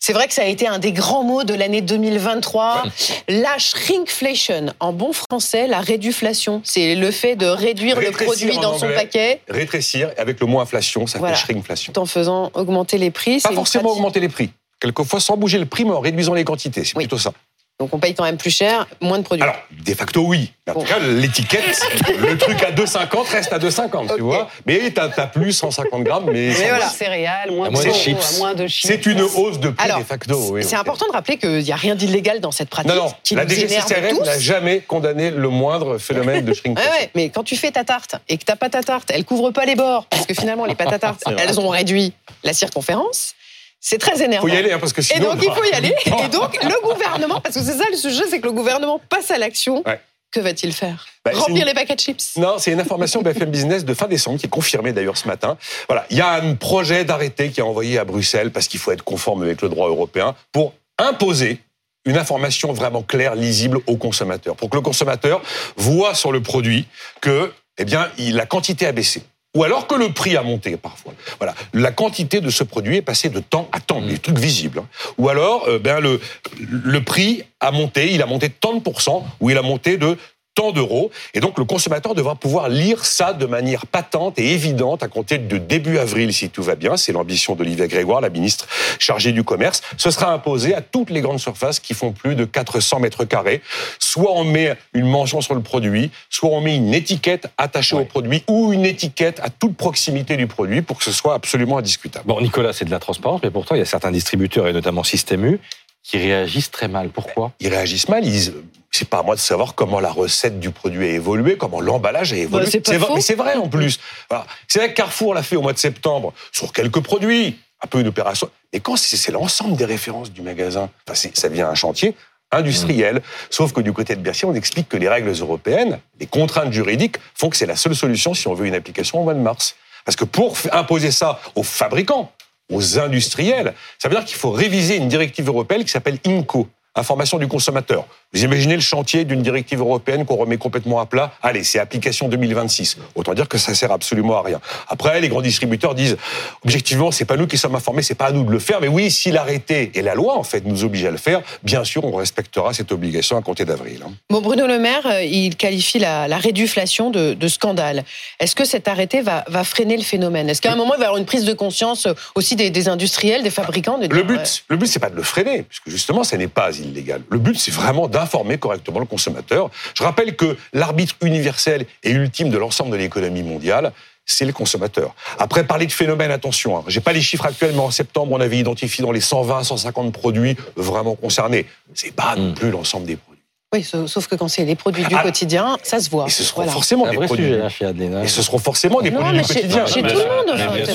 C'est vrai que ça a été un des grands mots de l'année 2023. La shrinkflation, en bon français, la réduflation. C'est le fait de réduire le produit dans son paquet Rétrécir, avec le mot inflation, ça Voilà. fait shrinkflation. tout en faisant augmenter les prix. Pas forcément pratique- augmenter les prix. Quelquefois sans bouger le prix, mais en réduisant les quantités. C'est Oui. plutôt ça. Donc on paye quand même plus cher, moins de produits. Alors, de facto, oui. En tout cas, l'étiquette, le truc à 2,50 reste à 2,50, Ok. tu vois. Mais t'as as plus 150 grammes, mais, Mais voilà. céréales, moins À de moins de chips. moins de chips. c'est une hausse de prix Alors, de facto. oui, c'est important de rappeler qu'il n'y a rien d'illégal dans cette pratique Non, non, qui la DGCCRF n'a jamais condamné le moindre phénomène de shrinkflation. ouais, mais quand tu fais ta tarte et que ta pâte à tarte, elle couvre pas les bords, parce que finalement les pâtes à tarte, elles ont réduit la circonférence, c'est très énervant. Faut y aller, hein, parce que Et sinon. donc il faut y aller. Et donc le gouvernement, parce que c'est ça le sujet, c'est que le gouvernement passe à l'action. Ouais. Que va-t-il faire? Bah, Remplir une- les paquets de chips Non, c'est une information BFM Business de fin décembre qui est confirmée d'ailleurs ce matin. Voilà, il y a un projet d'arrêté qui est envoyé à Bruxelles parce qu'il faut être conforme avec le droit européen pour imposer une information vraiment claire, lisible au consommateur, pour que le consommateur voit sur le produit que, eh bien, il- la quantité a baissé. Ou alors que le prix a monté parfois. Voilà, la quantité de ce produit est passée de temps à temps, des trucs visibles. hein. Ou alors, euh, ben le le prix a monté, il a monté de tant de pourcents, ou il a monté de tant d'euros. Et donc, le consommateur devra pouvoir lire ça de manière patente et évidente à compter de début avril, si tout va bien. C'est l'ambition d'Olivia Grégoire, la ministre chargée du commerce. Ce sera imposé à toutes les grandes surfaces qui font plus de 400 mètres carrés. Soit on met une mention sur le produit, soit on met une étiquette attachée au produit ou une étiquette à toute proximité du produit pour que ce soit absolument indiscutable. Bon, Nicolas, c'est de la transparence, mais pourtant, il y a certains distributeurs, et notamment Système U, qui réagissent très mal. Pourquoi? Ils réagissent mal, ils disent c'est pas à moi de savoir comment la recette du produit a évolué, comment l'emballage a évolué. Bah, c'est vrai, faux. mais c'est vrai en plus. Voilà. C'est vrai que Carrefour l'a fait au mois de septembre sur quelques produits, un peu une opération. Et quand c'est l'ensemble des références du magasin, enfin, ça devient un chantier industriel. Mmh. Sauf que du côté de Bercy, on explique que les règles européennes, les contraintes juridiques font que c'est la seule solution si on veut une application au mois de mars. Parce que pour imposer ça aux fabricants, aux industriels, ça veut dire qu'il faut réviser une directive européenne qui s'appelle INCO, information du consommateur. Vous imaginez le chantier d'une directive européenne qu'on remet complètement à plat Allez, c'est application 2026. Autant dire que ça sert absolument à rien. Après, les grands distributeurs disent, objectivement, c'est pas nous qui sommes informés, c'est pas à nous de le faire. Mais oui, si l'arrêté et la loi, en fait, nous obligent à le faire, bien sûr, on respectera cette obligation à compter d'avril. hein. Bon, Bruno Le Maire, euh, il qualifie la, la réduflation de, de scandale. Est-ce que cet arrêté va, va freiner le phénomène? Est-ce qu'à un moment, il va y avoir une prise de conscience euh, aussi des, des industriels, des fabricants de dire, Le but, ouais, le but, c'est pas de le freiner, puisque justement, ça n'est pas illégal. Le but, c'est vraiment d'informer correctement le consommateur. Je rappelle que l'arbitre universel et ultime de l'ensemble de l'économie mondiale, c'est le consommateur. Après, parler de phénomène, attention, hein, j'ai pas les chiffres actuels, mais en septembre, on avait identifié dans les 120, 150 produits vraiment concernés. C'est pas non plus l'ensemble des produits. Oui, sauf que quand c'est les produits du Ah. quotidien, ça se voit. Et ce seront Voilà. forcément des produits. sujet, hein, chez Adelina. Et ce seront forcément des Non, produits mais du chez, quotidien. chez tout le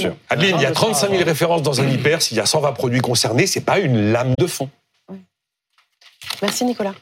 monde. Adeline, il y a 35 000 références dans un hyper. S'il y a 120 produits concernés, c'est pas une lame de fond. Merci Nicolas.